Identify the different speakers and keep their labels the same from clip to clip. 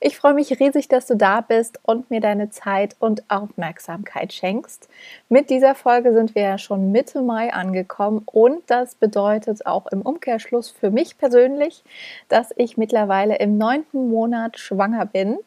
Speaker 1: Ich freue mich riesig, dass du da bist und mir deine Zeit und Aufmerksamkeit schenkst. Mit dieser Folge sind wir ja schon Mitte Mai angekommen und das bedeutet auch im Umkehrschluss für mich persönlich, dass ich mittlerweile im neunten Monat schwanger bin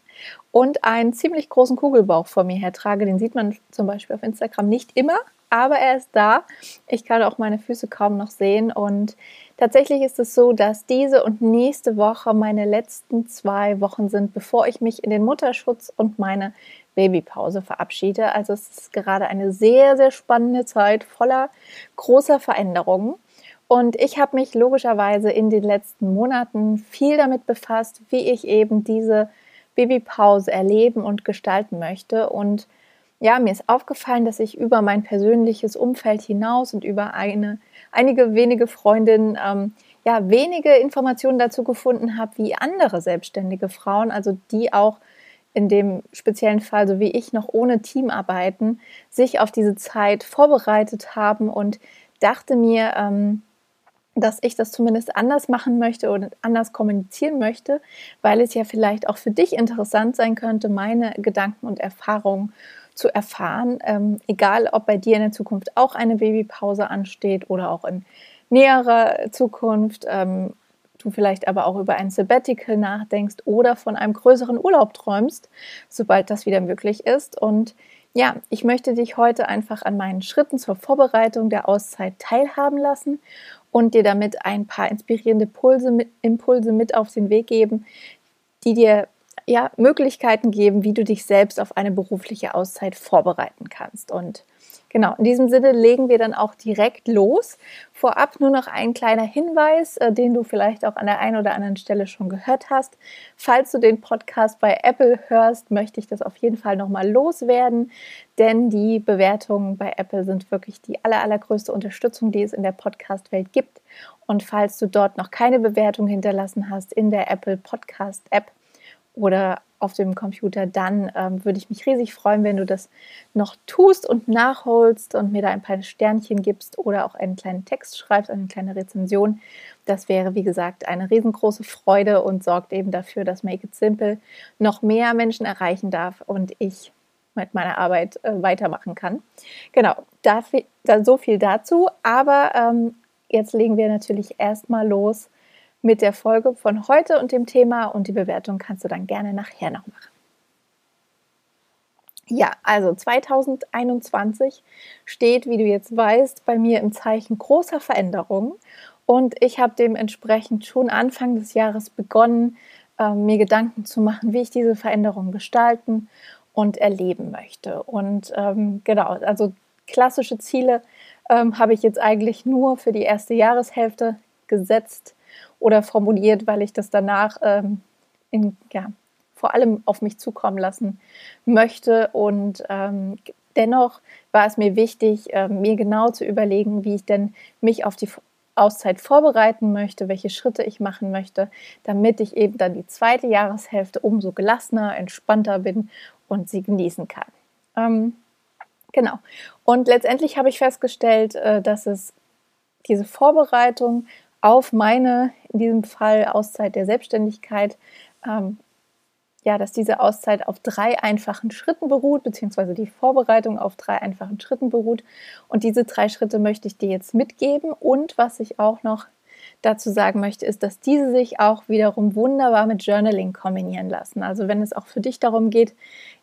Speaker 1: und einen ziemlich großen Kugelbauch vor mir her trage. Den sieht man zum Beispiel auf Instagram nicht immer, aber er ist da. Ich kann auch meine Füße kaum noch sehen und Tatsächlich ist es so, dass diese und nächste Woche meine letzten zwei Wochen sind, bevor ich mich in den Mutterschutz und meine Babypause verabschiede. Also es ist gerade eine sehr, sehr spannende Zeit voller großer Veränderungen. Und ich habe mich logischerweise in den letzten Monaten viel damit befasst, wie ich eben diese Babypause erleben und gestalten möchte. Und ja, mir ist aufgefallen, dass ich über mein persönliches Umfeld hinaus und über eine einige wenige Freundinnen ähm, ja wenige Informationen dazu gefunden habe, wie andere selbstständige Frauen, also die auch in dem speziellen Fall, so wie ich, noch ohne Team arbeiten, sich auf diese Zeit vorbereitet haben und dachte mir, ähm, dass ich das zumindest anders machen möchte oder anders kommunizieren möchte, weil es ja vielleicht auch für dich interessant sein könnte, meine Gedanken und Erfahrungen zu erfahren, ähm, egal ob bei dir in der Zukunft auch eine Babypause ansteht oder auch in näherer Zukunft, ähm, du vielleicht aber auch über ein Sabbatical nachdenkst oder von einem größeren Urlaub träumst, sobald das wieder möglich ist. Und ja, ich möchte dich heute einfach an meinen Schritten zur Vorbereitung der Auszeit teilhaben lassen und dir damit ein paar inspirierende Impulse mit auf den Weg geben, die dir ja, Möglichkeiten geben, wie du dich selbst auf eine berufliche Auszeit vorbereiten kannst. Und genau, in diesem Sinne legen wir dann auch direkt los. Vorab nur noch ein kleiner Hinweis, äh, den du vielleicht auch an der einen oder anderen Stelle schon gehört hast. Falls du den Podcast bei Apple hörst, möchte ich das auf jeden Fall nochmal loswerden, denn die Bewertungen bei Apple sind wirklich die aller, allergrößte Unterstützung, die es in der Podcast-Welt gibt. Und falls du dort noch keine Bewertung hinterlassen hast in der Apple Podcast App, oder auf dem Computer, dann ähm, würde ich mich riesig freuen, wenn du das noch tust und nachholst und mir da ein paar Sternchen gibst oder auch einen kleinen Text schreibst, eine kleine Rezension. Das wäre, wie gesagt, eine riesengroße Freude und sorgt eben dafür, dass Make It Simple noch mehr Menschen erreichen darf und ich mit meiner Arbeit äh, weitermachen kann. Genau, da, so viel dazu. Aber ähm, jetzt legen wir natürlich erstmal los mit der Folge von heute und dem Thema und die Bewertung kannst du dann gerne nachher noch machen. Ja, also 2021 steht, wie du jetzt weißt, bei mir im Zeichen großer Veränderungen und ich habe dementsprechend schon Anfang des Jahres begonnen, äh, mir Gedanken zu machen, wie ich diese Veränderungen gestalten und erleben möchte. Und ähm, genau, also klassische Ziele ähm, habe ich jetzt eigentlich nur für die erste Jahreshälfte gesetzt oder formuliert, weil ich das danach ähm, in, ja, vor allem auf mich zukommen lassen möchte. Und ähm, dennoch war es mir wichtig, äh, mir genau zu überlegen, wie ich denn mich auf die Auszeit vorbereiten möchte, welche Schritte ich machen möchte, damit ich eben dann die zweite Jahreshälfte umso gelassener, entspannter bin und sie genießen kann. Ähm, genau. Und letztendlich habe ich festgestellt, äh, dass es diese Vorbereitung auf meine, in diesem Fall Auszeit der Selbstständigkeit, ähm, ja, dass diese Auszeit auf drei einfachen Schritten beruht, beziehungsweise die Vorbereitung auf drei einfachen Schritten beruht. Und diese drei Schritte möchte ich dir jetzt mitgeben. Und was ich auch noch dazu sagen möchte, ist, dass diese sich auch wiederum wunderbar mit Journaling kombinieren lassen. Also wenn es auch für dich darum geht,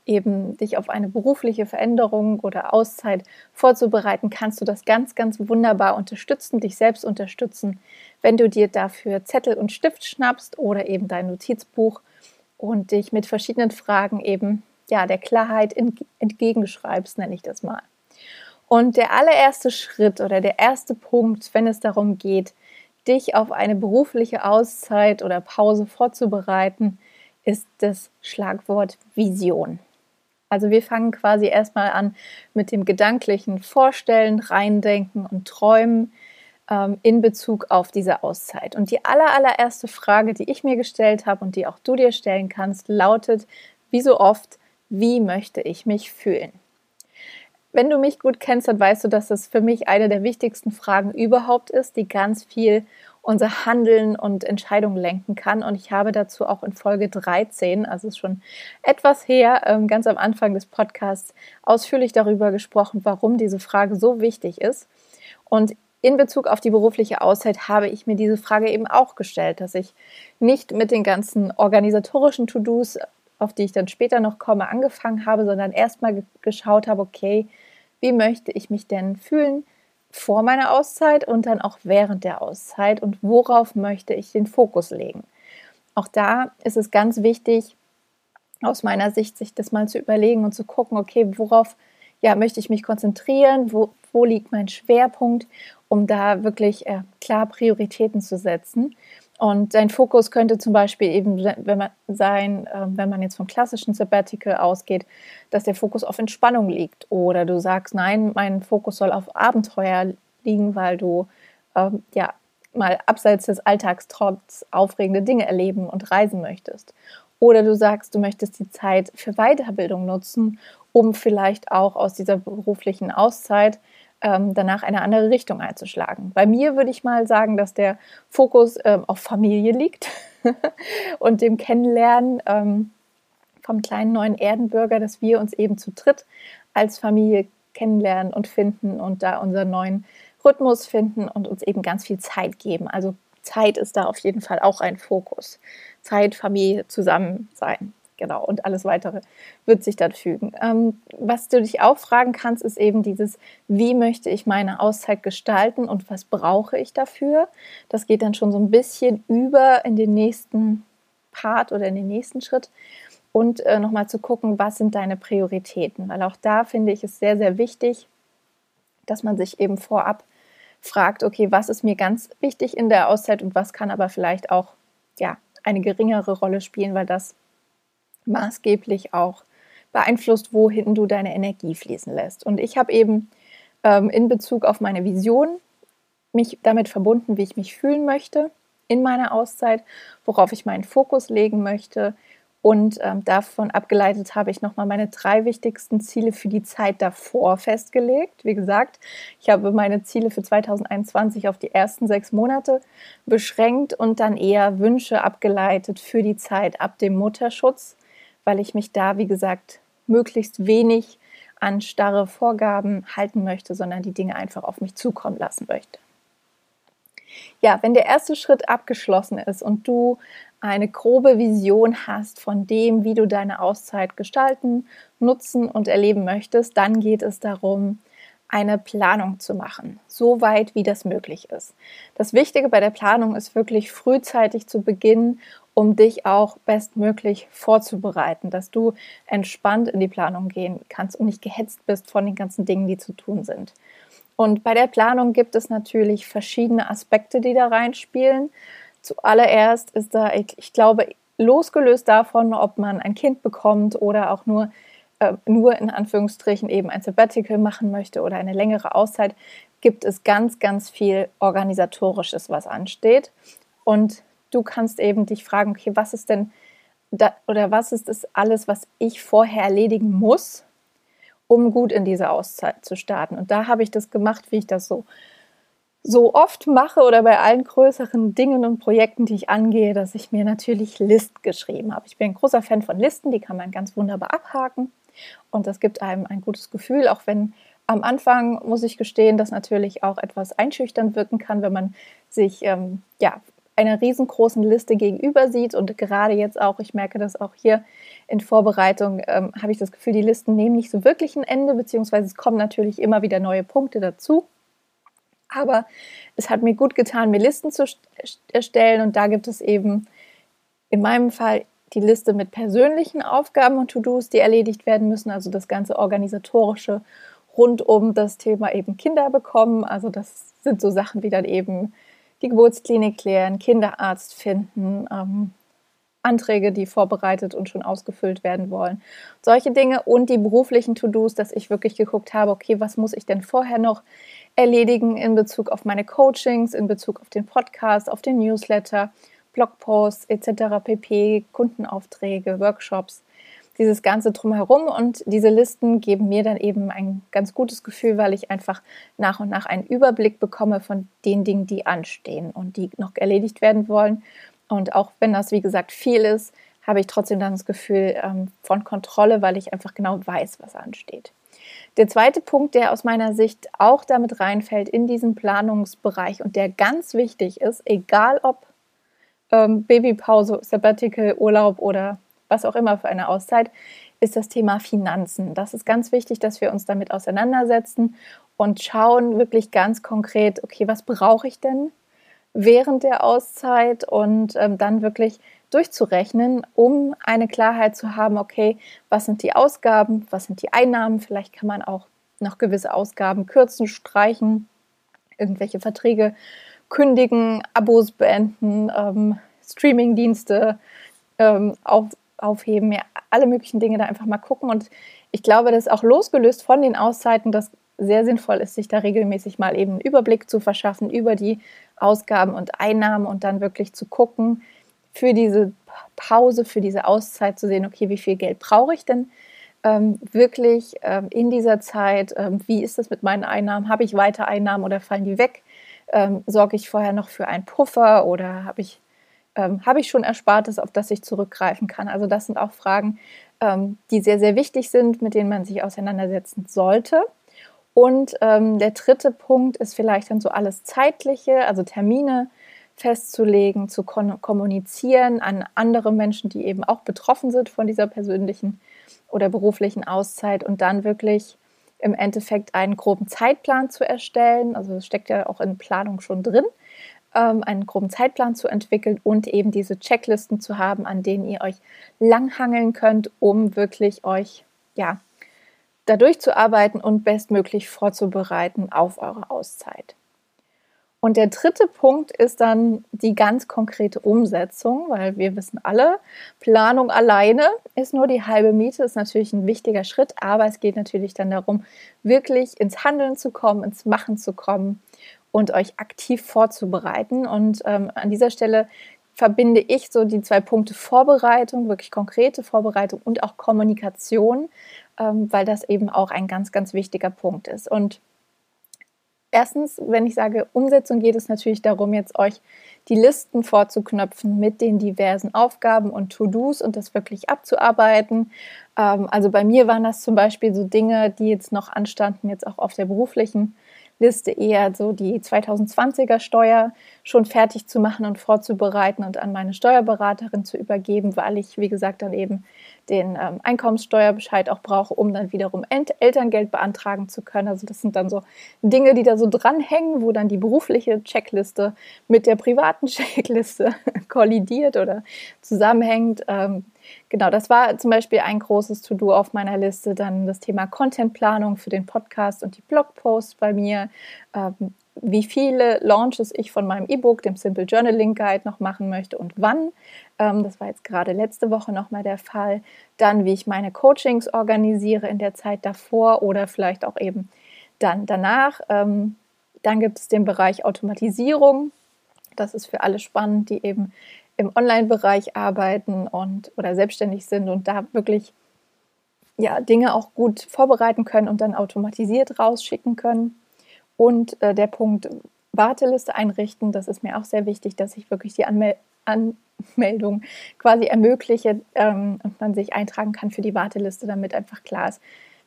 Speaker 1: eben dich auf eine berufliche Veränderung oder Auszeit vorzubereiten, kannst du das ganz, ganz wunderbar unterstützen, dich selbst unterstützen, wenn du dir dafür Zettel und Stift schnappst oder eben dein Notizbuch und dich mit verschiedenen Fragen eben ja der Klarheit entgegenschreibst, nenne ich das mal. Und der allererste Schritt oder der erste Punkt, wenn es darum geht, dich auf eine berufliche Auszeit oder Pause vorzubereiten, ist das Schlagwort Vision. Also wir fangen quasi erstmal an mit dem gedanklichen Vorstellen, Reindenken und Träumen ähm, in Bezug auf diese Auszeit. Und die aller, allererste Frage, die ich mir gestellt habe und die auch du dir stellen kannst, lautet, wie so oft, wie möchte ich mich fühlen? Wenn du mich gut kennst, dann weißt du, dass das für mich eine der wichtigsten Fragen überhaupt ist, die ganz viel unser Handeln und Entscheidungen lenken kann. Und ich habe dazu auch in Folge 13, also ist schon etwas her, ähm, ganz am Anfang des Podcasts, ausführlich darüber gesprochen, warum diese Frage so wichtig ist. Und in Bezug auf die berufliche Auszeit habe ich mir diese Frage eben auch gestellt, dass ich nicht mit den ganzen organisatorischen To-Dos, auf die ich dann später noch komme, angefangen habe, sondern erstmal geschaut habe, okay, wie möchte ich mich denn fühlen? Vor meiner Auszeit und dann auch während der Auszeit und worauf möchte ich den Fokus legen. Auch da ist es ganz wichtig, aus meiner Sicht, sich das mal zu überlegen und zu gucken, okay, worauf ja, möchte ich mich konzentrieren, wo, wo liegt mein Schwerpunkt, um da wirklich äh, klar Prioritäten zu setzen. Und dein Fokus könnte zum Beispiel eben wenn man sein, ähm, wenn man jetzt vom klassischen Sabbatical ausgeht, dass der Fokus auf Entspannung liegt. Oder du sagst, nein, mein Fokus soll auf Abenteuer liegen, weil du ähm, ja mal abseits des Alltags trotz aufregende Dinge erleben und reisen möchtest. Oder du sagst, du möchtest die Zeit für Weiterbildung nutzen, um vielleicht auch aus dieser beruflichen Auszeit ähm, danach eine andere Richtung einzuschlagen. Bei mir würde ich mal sagen, dass der Fokus ähm, auf Familie liegt und dem Kennenlernen ähm, vom kleinen neuen Erdenbürger, dass wir uns eben zu dritt als Familie kennenlernen und finden und da unseren neuen Rhythmus finden und uns eben ganz viel Zeit geben. Also Zeit ist da auf jeden Fall auch ein Fokus. Zeit, Familie, zusammen sein. Genau, und alles weitere wird sich dann fügen. Ähm, was du dich auch fragen kannst, ist eben dieses, wie möchte ich meine Auszeit gestalten und was brauche ich dafür? Das geht dann schon so ein bisschen über in den nächsten Part oder in den nächsten Schritt. Und äh, nochmal zu gucken, was sind deine Prioritäten? Weil auch da finde ich es sehr, sehr wichtig, dass man sich eben vorab fragt, okay, was ist mir ganz wichtig in der Auszeit und was kann aber vielleicht auch ja, eine geringere Rolle spielen, weil das maßgeblich auch beeinflusst, wohin du deine Energie fließen lässt. Und ich habe eben ähm, in Bezug auf meine Vision mich damit verbunden, wie ich mich fühlen möchte in meiner Auszeit, worauf ich meinen Fokus legen möchte. Und ähm, davon abgeleitet habe ich nochmal meine drei wichtigsten Ziele für die Zeit davor festgelegt. Wie gesagt, ich habe meine Ziele für 2021 auf die ersten sechs Monate beschränkt und dann eher Wünsche abgeleitet für die Zeit ab dem Mutterschutz weil ich mich da, wie gesagt, möglichst wenig an starre Vorgaben halten möchte, sondern die Dinge einfach auf mich zukommen lassen möchte. Ja, wenn der erste Schritt abgeschlossen ist und du eine grobe Vision hast von dem, wie du deine Auszeit gestalten, nutzen und erleben möchtest, dann geht es darum, eine Planung zu machen, so weit wie das möglich ist. Das Wichtige bei der Planung ist wirklich frühzeitig zu beginnen, um dich auch bestmöglich vorzubereiten, dass du entspannt in die Planung gehen kannst und nicht gehetzt bist von den ganzen Dingen, die zu tun sind. Und bei der Planung gibt es natürlich verschiedene Aspekte, die da reinspielen. Zuallererst ist da, ich glaube, losgelöst davon, ob man ein Kind bekommt oder auch nur äh, nur in Anführungsstrichen eben ein Sabbatical machen möchte oder eine längere Auszeit, gibt es ganz, ganz viel Organisatorisches, was ansteht. Und du kannst eben dich fragen, okay, was ist denn da, oder was ist das alles, was ich vorher erledigen muss, um gut in diese Auszeit zu starten? Und da habe ich das gemacht, wie ich das so so oft mache oder bei allen größeren Dingen und Projekten, die ich angehe, dass ich mir natürlich Listen geschrieben habe. Ich bin ein großer Fan von Listen, die kann man ganz wunderbar abhaken. Und das gibt einem ein gutes Gefühl, auch wenn am Anfang, muss ich gestehen, das natürlich auch etwas einschüchternd wirken kann, wenn man sich ähm, ja, einer riesengroßen Liste gegenüber sieht. Und gerade jetzt auch, ich merke das auch hier in Vorbereitung, ähm, habe ich das Gefühl, die Listen nehmen nicht so wirklich ein Ende, beziehungsweise es kommen natürlich immer wieder neue Punkte dazu. Aber es hat mir gut getan, mir Listen zu erstellen. Und da gibt es eben in meinem Fall die Liste mit persönlichen Aufgaben und To-Dos, die erledigt werden müssen, also das ganze organisatorische rund um das Thema eben Kinder bekommen. Also das sind so Sachen wie dann eben die Geburtsklinik klären, Kinderarzt finden, ähm, Anträge, die vorbereitet und schon ausgefüllt werden wollen. Solche Dinge und die beruflichen To-Dos, dass ich wirklich geguckt habe, okay, was muss ich denn vorher noch erledigen in Bezug auf meine Coachings, in Bezug auf den Podcast, auf den Newsletter, Blogposts etc. pp, Kundenaufträge, Workshops dieses Ganze drumherum und diese Listen geben mir dann eben ein ganz gutes Gefühl, weil ich einfach nach und nach einen Überblick bekomme von den Dingen, die anstehen und die noch erledigt werden wollen. Und auch wenn das, wie gesagt, viel ist, habe ich trotzdem dann das Gefühl ähm, von Kontrolle, weil ich einfach genau weiß, was ansteht. Der zweite Punkt, der aus meiner Sicht auch damit reinfällt in diesen Planungsbereich und der ganz wichtig ist, egal ob ähm, Babypause, Sabbatical, Urlaub oder was auch immer für eine Auszeit, ist das Thema Finanzen. Das ist ganz wichtig, dass wir uns damit auseinandersetzen und schauen wirklich ganz konkret, okay, was brauche ich denn während der Auszeit und ähm, dann wirklich durchzurechnen, um eine Klarheit zu haben, okay, was sind die Ausgaben, was sind die Einnahmen, vielleicht kann man auch noch gewisse Ausgaben kürzen, streichen, irgendwelche Verträge kündigen, Abos beenden, ähm, Streamingdienste ähm, auf, aufheben, ja, alle möglichen Dinge da einfach mal gucken. Und ich glaube, das ist auch losgelöst von den Auszeiten, dass sehr sinnvoll ist, sich da regelmäßig mal eben einen Überblick zu verschaffen über die Ausgaben und Einnahmen und dann wirklich zu gucken, für diese Pause, für diese Auszeit zu sehen, okay, wie viel Geld brauche ich denn ähm, wirklich ähm, in dieser Zeit? Ähm, wie ist das mit meinen Einnahmen? Habe ich weiter Einnahmen oder fallen die weg? Ähm, sorge ich vorher noch für einen Puffer oder habe ich ähm, habe ich schon Erspartes, auf das ich zurückgreifen kann? Also das sind auch Fragen, ähm, die sehr, sehr wichtig sind, mit denen man sich auseinandersetzen sollte. Und ähm, der dritte Punkt ist vielleicht dann so alles Zeitliche, also Termine festzulegen, zu kommunizieren an andere Menschen, die eben auch betroffen sind von dieser persönlichen oder beruflichen Auszeit und dann wirklich im Endeffekt einen groben Zeitplan zu erstellen. Also es steckt ja auch in Planung schon drin, ähm, einen groben Zeitplan zu entwickeln und eben diese Checklisten zu haben, an denen ihr euch langhangeln könnt, um wirklich euch ja da durchzuarbeiten und bestmöglich vorzubereiten auf eure Auszeit. Und der dritte Punkt ist dann die ganz konkrete Umsetzung, weil wir wissen alle, Planung alleine ist nur die halbe Miete, ist natürlich ein wichtiger Schritt, aber es geht natürlich dann darum, wirklich ins Handeln zu kommen, ins Machen zu kommen und euch aktiv vorzubereiten. Und ähm, an dieser Stelle verbinde ich so die zwei Punkte Vorbereitung, wirklich konkrete Vorbereitung und auch Kommunikation, ähm, weil das eben auch ein ganz, ganz wichtiger Punkt ist. Und erstens, wenn ich sage Umsetzung, geht es natürlich darum, jetzt euch die Listen vorzuknöpfen mit den diversen Aufgaben und To-Dos und das wirklich abzuarbeiten. Ähm, also bei mir waren das zum Beispiel so Dinge, die jetzt noch anstanden, jetzt auch auf der beruflichen Liste eher so die 2020er Steuer schon fertig zu machen und vorzubereiten und an meine Steuerberaterin zu übergeben, weil ich, wie gesagt, dann eben den ähm, Einkommenssteuerbescheid auch brauche, um dann wiederum Ent Elterngeld beantragen zu können. Also das sind dann so Dinge, die da so dranhängen, wo dann die berufliche Checkliste mit der privaten Checkliste kollidiert oder zusammenhängt. Ähm, genau, das war zum Beispiel ein großes To-Do auf meiner Liste. Dann das Thema Contentplanung für den Podcast und die Blogposts bei mir. Ähm, wie viele Launches ich von meinem E-Book, dem Simple Journaling Guide, noch machen möchte und wann. Ähm, das war jetzt gerade letzte Woche nochmal der Fall. Dann, wie ich meine Coachings organisiere in der Zeit davor oder vielleicht auch eben dann danach. Ähm, dann gibt es den Bereich Automatisierung. Das ist für alle spannend, die eben im Online-Bereich arbeiten und oder selbstständig sind und da wirklich ja, Dinge auch gut vorbereiten können und dann automatisiert rausschicken können. Und äh, der Punkt Warteliste einrichten, das ist mir auch sehr wichtig, dass ich wirklich die Anmel Anmeldung quasi ermögliche ähm, und man sich eintragen kann für die Warteliste, damit einfach klar ist,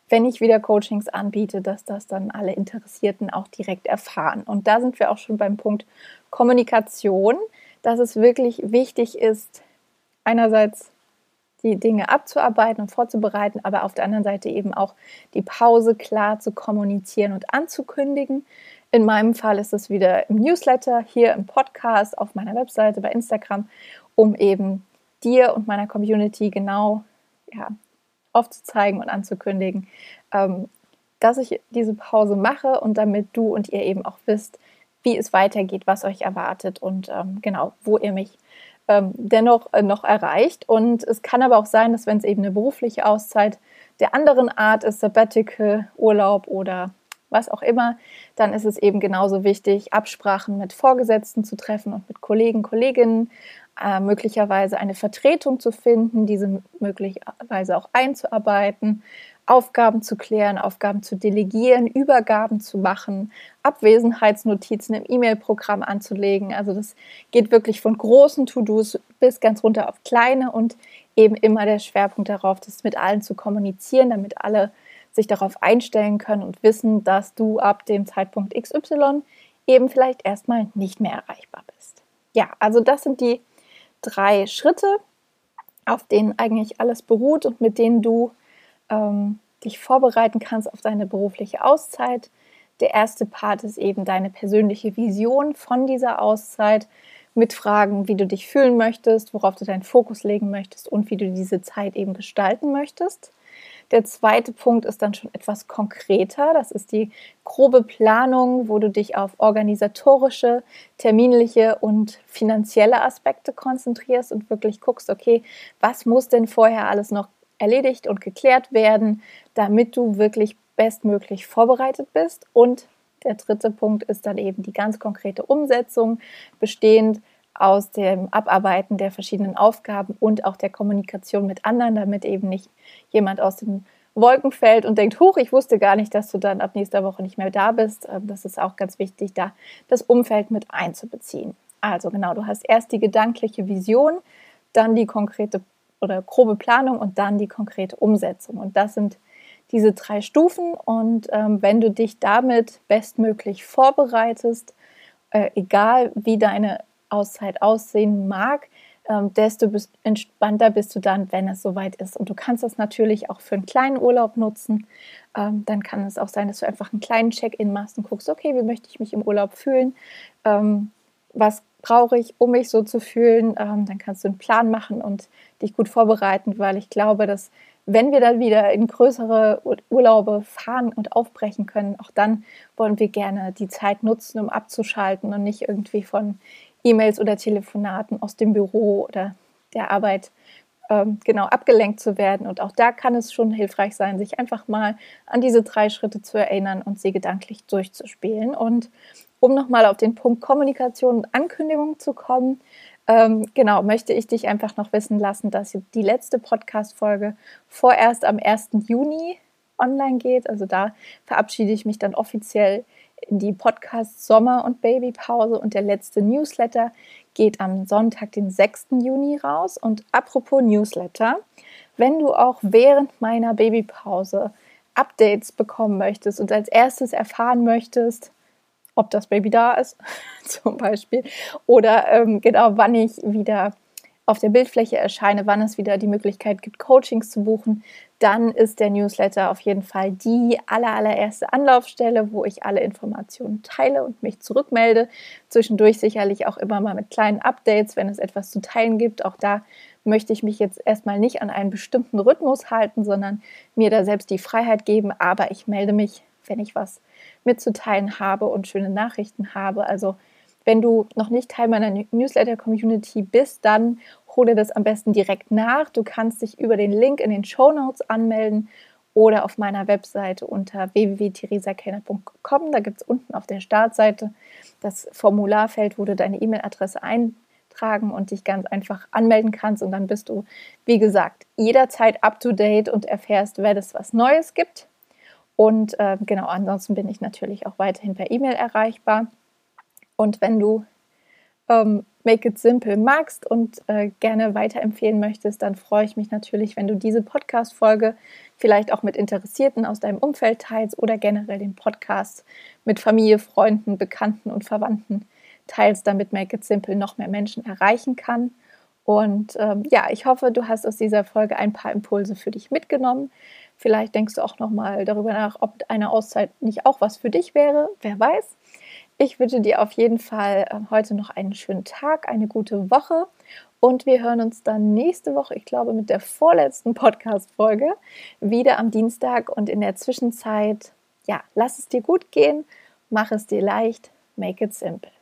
Speaker 1: wenn ich wieder Coachings anbiete, dass das dann alle Interessierten auch direkt erfahren. Und da sind wir auch schon beim Punkt Kommunikation, dass es wirklich wichtig ist, einerseits die Dinge abzuarbeiten und vorzubereiten, aber auf der anderen Seite eben auch die Pause klar zu kommunizieren und anzukündigen. In meinem Fall ist es wieder im Newsletter, hier im Podcast, auf meiner Webseite, bei Instagram, um eben dir und meiner Community genau ja, aufzuzeigen und anzukündigen, ähm, dass ich diese Pause mache und damit du und ihr eben auch wisst, wie es weitergeht, was euch erwartet und ähm, genau, wo ihr mich ähm, dennoch äh, noch erreicht. Und es kann aber auch sein, dass wenn es eben eine berufliche Auszeit der anderen Art ist, Sabbatical, Urlaub oder was auch immer, dann ist es eben genauso wichtig, Absprachen mit Vorgesetzten zu treffen und mit Kollegen, Kolleginnen, äh, möglicherweise eine Vertretung zu finden, diese möglicherweise auch einzuarbeiten, Aufgaben zu klären, Aufgaben zu delegieren, Übergaben zu machen, Abwesenheitsnotizen im E-Mail-Programm anzulegen. Also das geht wirklich von großen To-Dos bis ganz runter auf kleine und eben immer der Schwerpunkt darauf, das mit allen zu kommunizieren, damit alle sich darauf einstellen können und wissen, dass du ab dem Zeitpunkt XY eben vielleicht erstmal nicht mehr erreichbar bist. Ja, also das sind die drei Schritte, auf denen eigentlich alles beruht und mit denen du ähm, dich vorbereiten kannst auf deine berufliche Auszeit. Der erste Part ist eben deine persönliche Vision von dieser Auszeit mit Fragen, wie du dich fühlen möchtest, worauf du deinen Fokus legen möchtest und wie du diese Zeit eben gestalten möchtest. Der zweite Punkt ist dann schon etwas konkreter. Das ist die grobe Planung, wo du dich auf organisatorische, terminliche und finanzielle Aspekte konzentrierst und wirklich guckst, okay, was muss denn vorher alles noch erledigt und geklärt werden, damit du wirklich bestmöglich vorbereitet bist. Und der dritte Punkt ist dann eben die ganz konkrete Umsetzung, bestehend aus dem Abarbeiten der verschiedenen Aufgaben und auch der Kommunikation mit anderen, damit eben nicht jemand aus den Wolken fällt und denkt, huch, ich wusste gar nicht, dass du dann ab nächster Woche nicht mehr da bist. Ähm, das ist auch ganz wichtig, da das Umfeld mit einzubeziehen. Also genau, du hast erst die gedankliche Vision, dann die konkrete oder grobe Planung und dann die konkrete Umsetzung. Und das sind diese drei Stufen. Und ähm, wenn du dich damit bestmöglich vorbereitest, äh, egal wie deine Auszeit aussehen mag, ähm, desto bist, entspannter bist du dann, wenn es soweit ist. Und du kannst das natürlich auch für einen kleinen Urlaub nutzen. Ähm, dann kann es auch sein, dass du einfach einen kleinen Check-in machst und guckst, okay, wie möchte ich mich im Urlaub fühlen? Ähm, was brauche ich, um mich so zu fühlen? Ähm, dann kannst du einen Plan machen und dich gut vorbereiten, weil ich glaube, dass wenn wir dann wieder in größere Urlaube fahren und aufbrechen können, auch dann wollen wir gerne die Zeit nutzen, um abzuschalten und nicht irgendwie von E-Mails oder Telefonaten aus dem Büro oder der Arbeit ähm, genau abgelenkt zu werden. Und auch da kann es schon hilfreich sein, sich einfach mal an diese drei Schritte zu erinnern und sie gedanklich durchzuspielen. Und um nochmal auf den Punkt Kommunikation und Ankündigung zu kommen, ähm, genau, möchte ich dich einfach noch wissen lassen, dass die letzte Podcast-Folge vorerst am 1. Juni online geht. Also da verabschiede ich mich dann offiziell in die Podcast Sommer- und Babypause und der letzte Newsletter geht am Sonntag, den 6. Juni raus. Und apropos Newsletter, wenn du auch während meiner Babypause Updates bekommen möchtest und als erstes erfahren möchtest, ob das Baby da ist, zum Beispiel, oder ähm, genau wann ich wieder auf der Bildfläche erscheine, wann es wieder die Möglichkeit gibt, Coachings zu buchen, dann ist der Newsletter auf jeden Fall die aller, allererste Anlaufstelle, wo ich alle Informationen teile und mich zurückmelde. Zwischendurch sicherlich auch immer mal mit kleinen Updates, wenn es etwas zu teilen gibt. Auch da möchte ich mich jetzt erstmal nicht an einen bestimmten Rhythmus halten, sondern mir da selbst die Freiheit geben. Aber ich melde mich, wenn ich was mitzuteilen habe und schöne Nachrichten habe. Also wenn du noch nicht Teil meiner Newsletter-Community bist, dann hole das am besten direkt nach. Du kannst dich über den Link in den Show Notes anmelden oder auf meiner Webseite unter www.theresakellner.com. Da gibt es unten auf der Startseite das Formularfeld, wo du deine E-Mail-Adresse eintragen und dich ganz einfach anmelden kannst. Und dann bist du, wie gesagt, jederzeit up to date und erfährst, wenn es was Neues gibt. Und äh, genau, ansonsten bin ich natürlich auch weiterhin per E-Mail erreichbar. Und wenn du ähm, Make It Simple magst und äh, gerne weiterempfehlen möchtest, dann freue ich mich natürlich, wenn du diese Podcast-Folge vielleicht auch mit Interessierten aus deinem Umfeld teilst oder generell den Podcast mit Familie, Freunden, Bekannten und Verwandten teilst, damit Make It Simple noch mehr Menschen erreichen kann. Und ähm, ja, ich hoffe, du hast aus dieser Folge ein paar Impulse für dich mitgenommen. Vielleicht denkst du auch noch mal darüber nach, ob eine Auszeit nicht auch was für dich wäre. Wer weiß. Ich wünsche dir auf jeden Fall ähm, heute noch einen schönen Tag, eine gute Woche und wir hören uns dann nächste Woche, ich glaube mit der vorletzten Podcast-Folge, wieder am Dienstag und in der Zwischenzeit, ja, lass es dir gut gehen, mach es dir leicht, make it simple.